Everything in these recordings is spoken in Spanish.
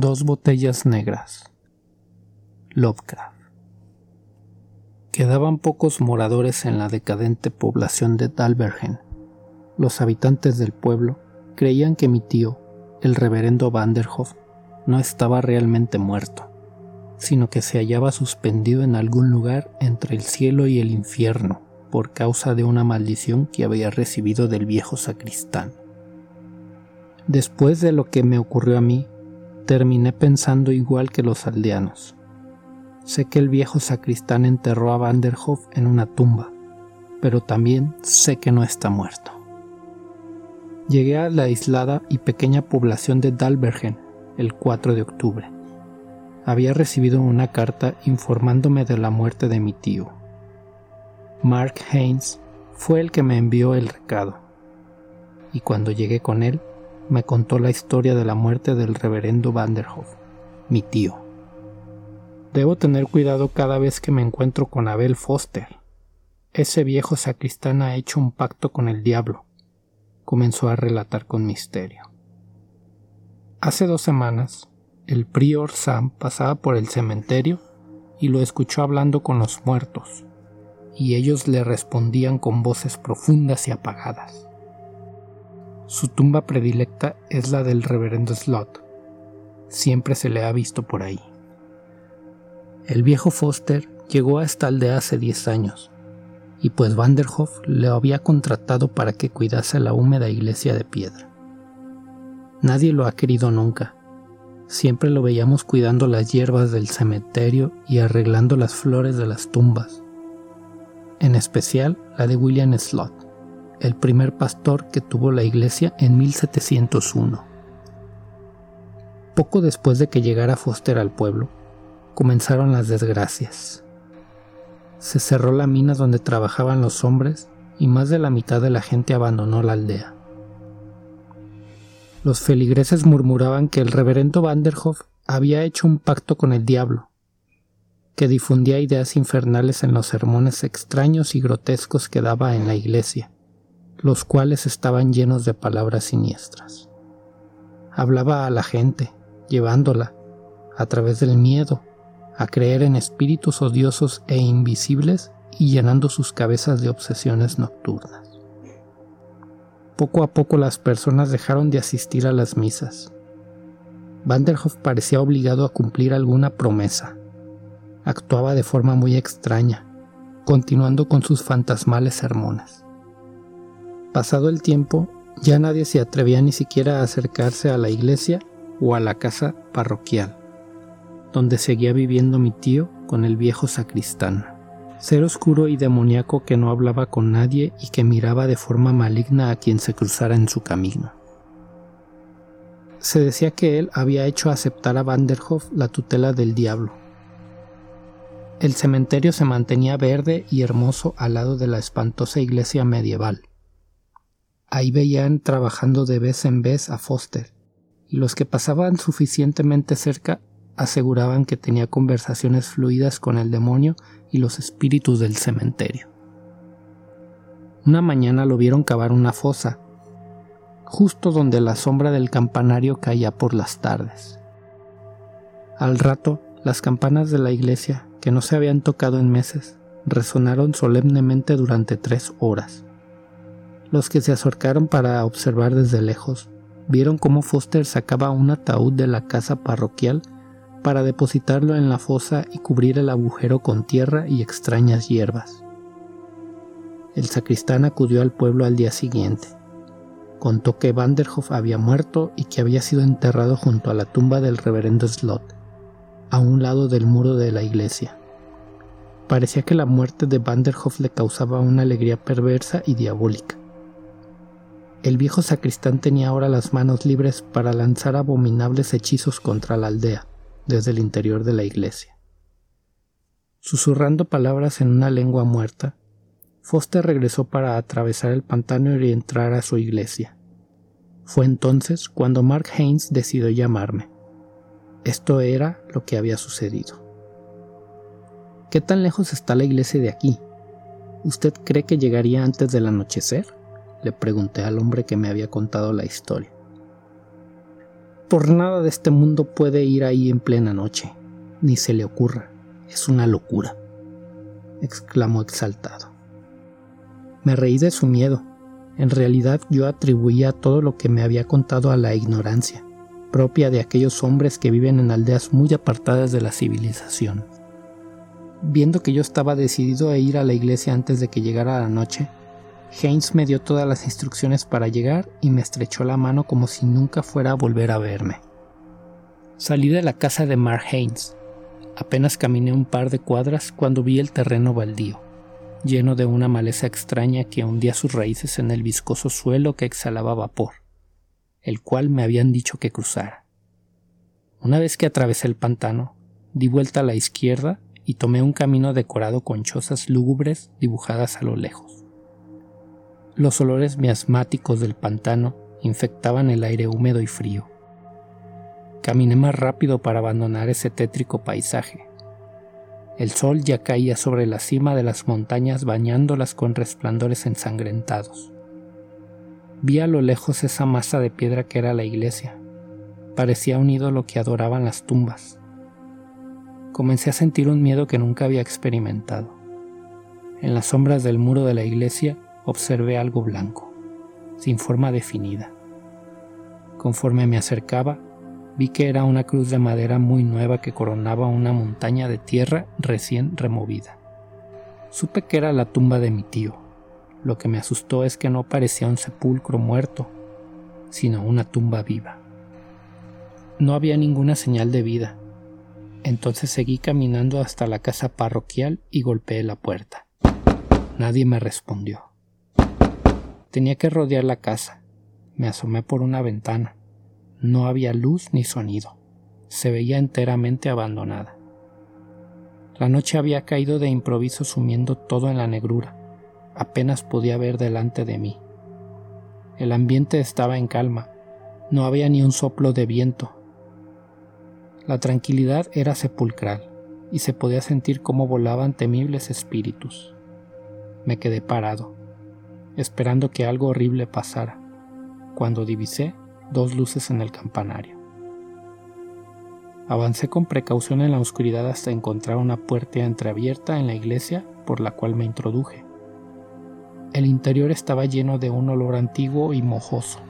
Dos botellas negras. Lovecraft. Quedaban pocos moradores en la decadente población de Dalbergen. Los habitantes del pueblo creían que mi tío, el reverendo Vanderhoff, no estaba realmente muerto, sino que se hallaba suspendido en algún lugar entre el cielo y el infierno por causa de una maldición que había recibido del viejo sacristán. Después de lo que me ocurrió a mí, terminé pensando igual que los aldeanos. Sé que el viejo sacristán enterró a Vanderhoff en una tumba, pero también sé que no está muerto. Llegué a la aislada y pequeña población de Dalbergen el 4 de octubre. Había recibido una carta informándome de la muerte de mi tío. Mark Haynes fue el que me envió el recado, y cuando llegué con él, me contó la historia de la muerte del reverendo Vanderhoff, mi tío. Debo tener cuidado cada vez que me encuentro con Abel Foster. Ese viejo sacristán ha hecho un pacto con el diablo, comenzó a relatar con misterio. Hace dos semanas, el prior Sam pasaba por el cementerio y lo escuchó hablando con los muertos, y ellos le respondían con voces profundas y apagadas. Su tumba predilecta es la del reverendo Slot. Siempre se le ha visto por ahí. El viejo Foster llegó a esta aldea hace 10 años, y pues Vanderhoff le había contratado para que cuidase la húmeda iglesia de piedra. Nadie lo ha querido nunca. Siempre lo veíamos cuidando las hierbas del cementerio y arreglando las flores de las tumbas, en especial la de William Slot el primer pastor que tuvo la iglesia en 1701. Poco después de que llegara Foster al pueblo, comenzaron las desgracias. Se cerró la mina donde trabajaban los hombres y más de la mitad de la gente abandonó la aldea. Los feligreses murmuraban que el reverendo Vanderhoff había hecho un pacto con el diablo, que difundía ideas infernales en los sermones extraños y grotescos que daba en la iglesia los cuales estaban llenos de palabras siniestras. Hablaba a la gente, llevándola, a través del miedo, a creer en espíritus odiosos e invisibles y llenando sus cabezas de obsesiones nocturnas. Poco a poco las personas dejaron de asistir a las misas. Vanderhoff parecía obligado a cumplir alguna promesa. Actuaba de forma muy extraña, continuando con sus fantasmales sermones. Pasado el tiempo, ya nadie se atrevía ni siquiera a acercarse a la iglesia o a la casa parroquial, donde seguía viviendo mi tío con el viejo sacristán, ser oscuro y demoníaco que no hablaba con nadie y que miraba de forma maligna a quien se cruzara en su camino. Se decía que él había hecho aceptar a Vanderhoff la tutela del diablo. El cementerio se mantenía verde y hermoso al lado de la espantosa iglesia medieval. Ahí veían trabajando de vez en vez a Foster, y los que pasaban suficientemente cerca aseguraban que tenía conversaciones fluidas con el demonio y los espíritus del cementerio. Una mañana lo vieron cavar una fosa, justo donde la sombra del campanario caía por las tardes. Al rato, las campanas de la iglesia, que no se habían tocado en meses, resonaron solemnemente durante tres horas. Los que se acercaron para observar desde lejos vieron cómo Foster sacaba un ataúd de la casa parroquial para depositarlo en la fosa y cubrir el agujero con tierra y extrañas hierbas. El sacristán acudió al pueblo al día siguiente. Contó que Vanderhoff había muerto y que había sido enterrado junto a la tumba del reverendo Slot, a un lado del muro de la iglesia. Parecía que la muerte de Vanderhoff le causaba una alegría perversa y diabólica. El viejo sacristán tenía ahora las manos libres para lanzar abominables hechizos contra la aldea, desde el interior de la iglesia. Susurrando palabras en una lengua muerta, Foster regresó para atravesar el pantano y entrar a su iglesia. Fue entonces cuando Mark Haynes decidió llamarme. Esto era lo que había sucedido. ¿Qué tan lejos está la iglesia de aquí? ¿Usted cree que llegaría antes del anochecer? Le pregunté al hombre que me había contado la historia. por nada de este mundo puede ir ahí en plena noche, ni se le ocurra. Es una locura, exclamó exaltado. Me reí de su miedo. En realidad yo atribuía todo lo que me había contado a la ignorancia, propia de aquellos hombres que viven en aldeas muy apartadas de la civilización. Viendo que yo estaba decidido a ir a la iglesia antes de que llegara la noche, Haynes me dio todas las instrucciones para llegar y me estrechó la mano como si nunca fuera a volver a verme. Salí de la casa de Mark Haynes. Apenas caminé un par de cuadras cuando vi el terreno baldío, lleno de una maleza extraña que hundía sus raíces en el viscoso suelo que exhalaba vapor, el cual me habían dicho que cruzara. Una vez que atravesé el pantano, di vuelta a la izquierda y tomé un camino decorado con chozas lúgubres dibujadas a lo lejos. Los olores miasmáticos del pantano infectaban el aire húmedo y frío. Caminé más rápido para abandonar ese tétrico paisaje. El sol ya caía sobre la cima de las montañas bañándolas con resplandores ensangrentados. Vi a lo lejos esa masa de piedra que era la iglesia. Parecía un ídolo que adoraban las tumbas. Comencé a sentir un miedo que nunca había experimentado. En las sombras del muro de la iglesia observé algo blanco, sin forma definida. Conforme me acercaba, vi que era una cruz de madera muy nueva que coronaba una montaña de tierra recién removida. Supe que era la tumba de mi tío. Lo que me asustó es que no parecía un sepulcro muerto, sino una tumba viva. No había ninguna señal de vida. Entonces seguí caminando hasta la casa parroquial y golpeé la puerta. Nadie me respondió. Tenía que rodear la casa. Me asomé por una ventana. No había luz ni sonido. Se veía enteramente abandonada. La noche había caído de improviso sumiendo todo en la negrura. Apenas podía ver delante de mí. El ambiente estaba en calma. No había ni un soplo de viento. La tranquilidad era sepulcral y se podía sentir cómo volaban temibles espíritus. Me quedé parado esperando que algo horrible pasara, cuando divisé dos luces en el campanario. Avancé con precaución en la oscuridad hasta encontrar una puerta entreabierta en la iglesia por la cual me introduje. El interior estaba lleno de un olor antiguo y mojoso,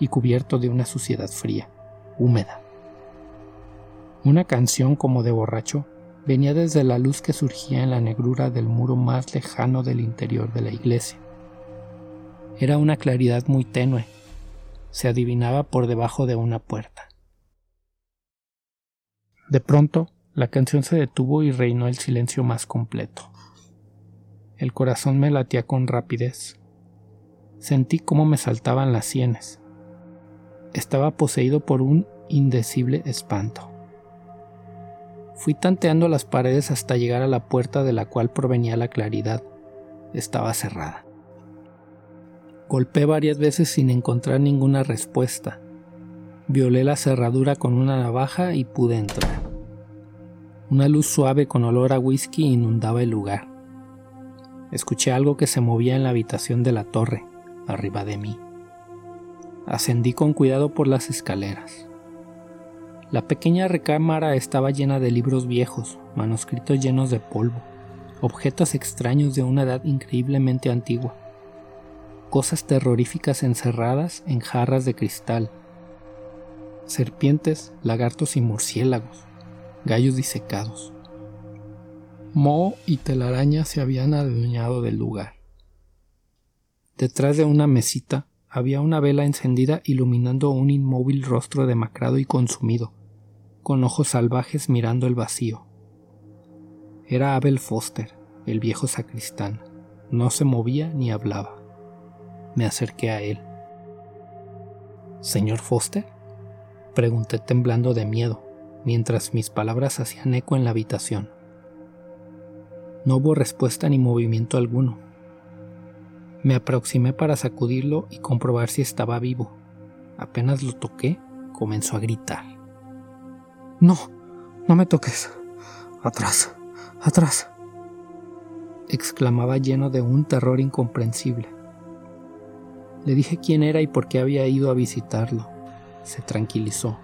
y cubierto de una suciedad fría, húmeda. Una canción como de borracho venía desde la luz que surgía en la negrura del muro más lejano del interior de la iglesia. Era una claridad muy tenue. Se adivinaba por debajo de una puerta. De pronto, la canción se detuvo y reinó el silencio más completo. El corazón me latía con rapidez. Sentí cómo me saltaban las sienes. Estaba poseído por un indecible espanto. Fui tanteando las paredes hasta llegar a la puerta de la cual provenía la claridad. Estaba cerrada. Golpeé varias veces sin encontrar ninguna respuesta. Violé la cerradura con una navaja y pude entrar. Una luz suave con olor a whisky inundaba el lugar. Escuché algo que se movía en la habitación de la torre, arriba de mí. Ascendí con cuidado por las escaleras. La pequeña recámara estaba llena de libros viejos, manuscritos llenos de polvo, objetos extraños de una edad increíblemente antigua cosas terroríficas encerradas en jarras de cristal, serpientes, lagartos y murciélagos, gallos disecados. Moho y telaraña se habían adueñado del lugar. Detrás de una mesita había una vela encendida iluminando un inmóvil rostro demacrado y consumido, con ojos salvajes mirando el vacío. Era Abel Foster, el viejo sacristán. No se movía ni hablaba. Me acerqué a él. ¿Señor Foster? Pregunté temblando de miedo, mientras mis palabras hacían eco en la habitación. No hubo respuesta ni movimiento alguno. Me aproximé para sacudirlo y comprobar si estaba vivo. Apenas lo toqué, comenzó a gritar. No, no me toques. Atrás, atrás. exclamaba lleno de un terror incomprensible. Le dije quién era y por qué había ido a visitarlo. Se tranquilizó.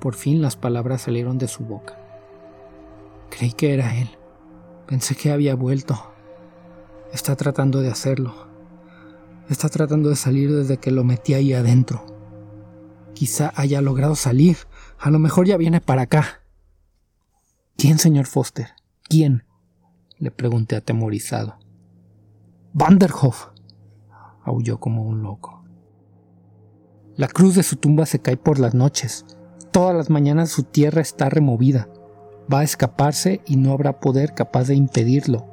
Por fin las palabras salieron de su boca. Creí que era él. Pensé que había vuelto. Está tratando de hacerlo. Está tratando de salir desde que lo metí ahí adentro. Quizá haya logrado salir. A lo mejor ya viene para acá. ¿Quién, señor Foster? ¿Quién? le pregunté atemorizado. Vanderhoff, aulló como un loco. La cruz de su tumba se cae por las noches. Todas las mañanas su tierra está removida. Va a escaparse y no habrá poder capaz de impedirlo,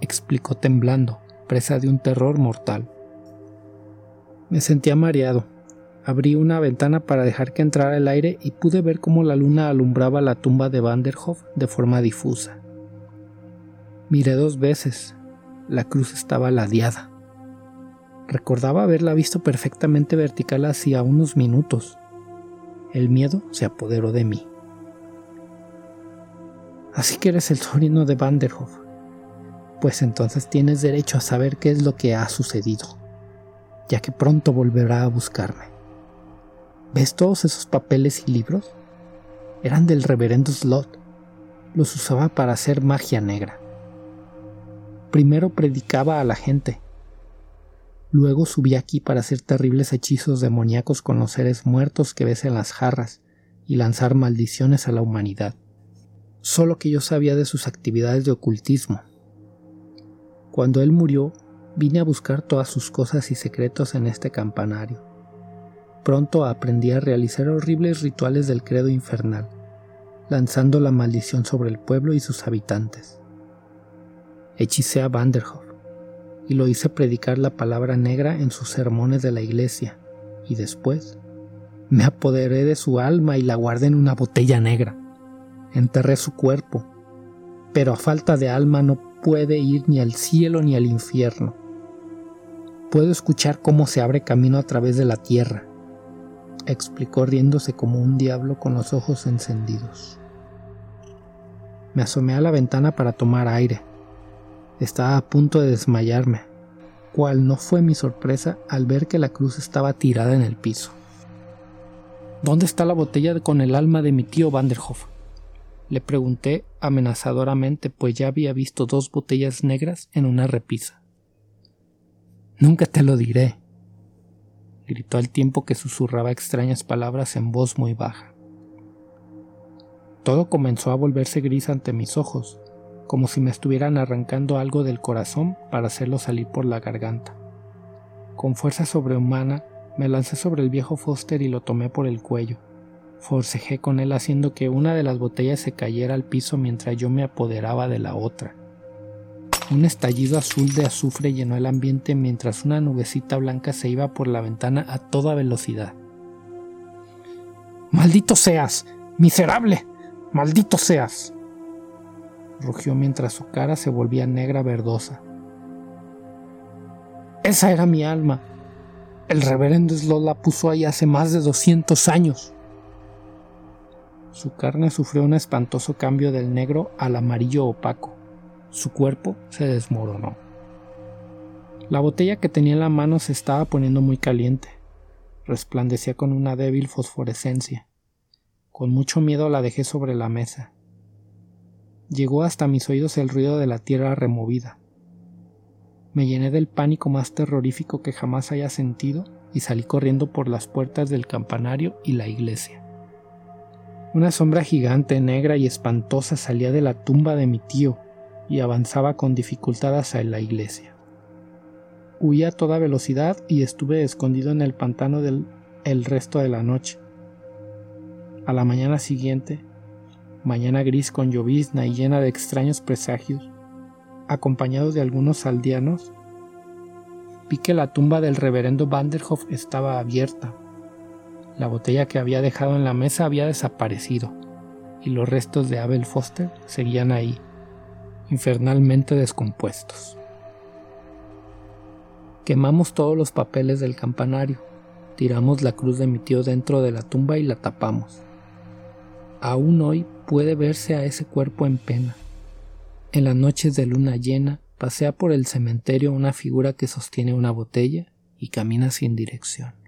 explicó temblando, presa de un terror mortal. Me sentía mareado. Abrí una ventana para dejar que entrara el aire y pude ver cómo la luna alumbraba la tumba de Vanderhoff de forma difusa. Miré dos veces. La cruz estaba ladeada. Recordaba haberla visto perfectamente vertical hacía unos minutos. El miedo se apoderó de mí. Así que eres el sobrino de Vanderhoff. Pues entonces tienes derecho a saber qué es lo que ha sucedido, ya que pronto volverá a buscarme. ¿Ves todos esos papeles y libros? Eran del reverendo Slot. Los usaba para hacer magia negra. Primero predicaba a la gente. Luego subí aquí para hacer terribles hechizos demoníacos con los seres muertos que ves en las jarras y lanzar maldiciones a la humanidad. Solo que yo sabía de sus actividades de ocultismo. Cuando él murió, vine a buscar todas sus cosas y secretos en este campanario. Pronto aprendí a realizar horribles rituales del credo infernal, lanzando la maldición sobre el pueblo y sus habitantes hechicé a Vanderhoff y lo hice predicar la palabra negra en sus sermones de la iglesia, y después me apoderé de su alma y la guardé en una botella negra. Enterré su cuerpo, pero a falta de alma no puede ir ni al cielo ni al infierno. Puedo escuchar cómo se abre camino a través de la tierra, explicó riéndose como un diablo con los ojos encendidos. Me asomé a la ventana para tomar aire. Estaba a punto de desmayarme, cual no fue mi sorpresa al ver que la cruz estaba tirada en el piso. ¿Dónde está la botella con el alma de mi tío Vanderhoff? Le pregunté amenazadoramente, pues ya había visto dos botellas negras en una repisa. Nunca te lo diré, gritó al tiempo que susurraba extrañas palabras en voz muy baja. Todo comenzó a volverse gris ante mis ojos, como si me estuvieran arrancando algo del corazón para hacerlo salir por la garganta. Con fuerza sobrehumana me lancé sobre el viejo Foster y lo tomé por el cuello. Forcejé con él haciendo que una de las botellas se cayera al piso mientras yo me apoderaba de la otra. Un estallido azul de azufre llenó el ambiente mientras una nubecita blanca se iba por la ventana a toda velocidad. ¡Maldito seas! ¡Miserable! ¡Maldito seas! Rugió mientras su cara se volvía negra verdosa. Esa era mi alma. El reverendo Slot la puso ahí hace más de 200 años. Su carne sufrió un espantoso cambio del negro al amarillo opaco. Su cuerpo se desmoronó. La botella que tenía en la mano se estaba poniendo muy caliente. Resplandecía con una débil fosforescencia. Con mucho miedo la dejé sobre la mesa. Llegó hasta mis oídos el ruido de la tierra removida. Me llené del pánico más terrorífico que jamás haya sentido y salí corriendo por las puertas del campanario y la iglesia. Una sombra gigante, negra y espantosa salía de la tumba de mi tío y avanzaba con dificultad hacia la iglesia. Huí a toda velocidad y estuve escondido en el pantano del el resto de la noche. A la mañana siguiente mañana gris con llovizna y llena de extraños presagios, acompañados de algunos aldeanos, vi que la tumba del reverendo Vanderhoff estaba abierta. La botella que había dejado en la mesa había desaparecido, y los restos de Abel Foster seguían ahí, infernalmente descompuestos. Quemamos todos los papeles del campanario, tiramos la cruz de mi tío dentro de la tumba y la tapamos. Aún hoy puede verse a ese cuerpo en pena. En las noches de luna llena pasea por el cementerio una figura que sostiene una botella y camina sin dirección.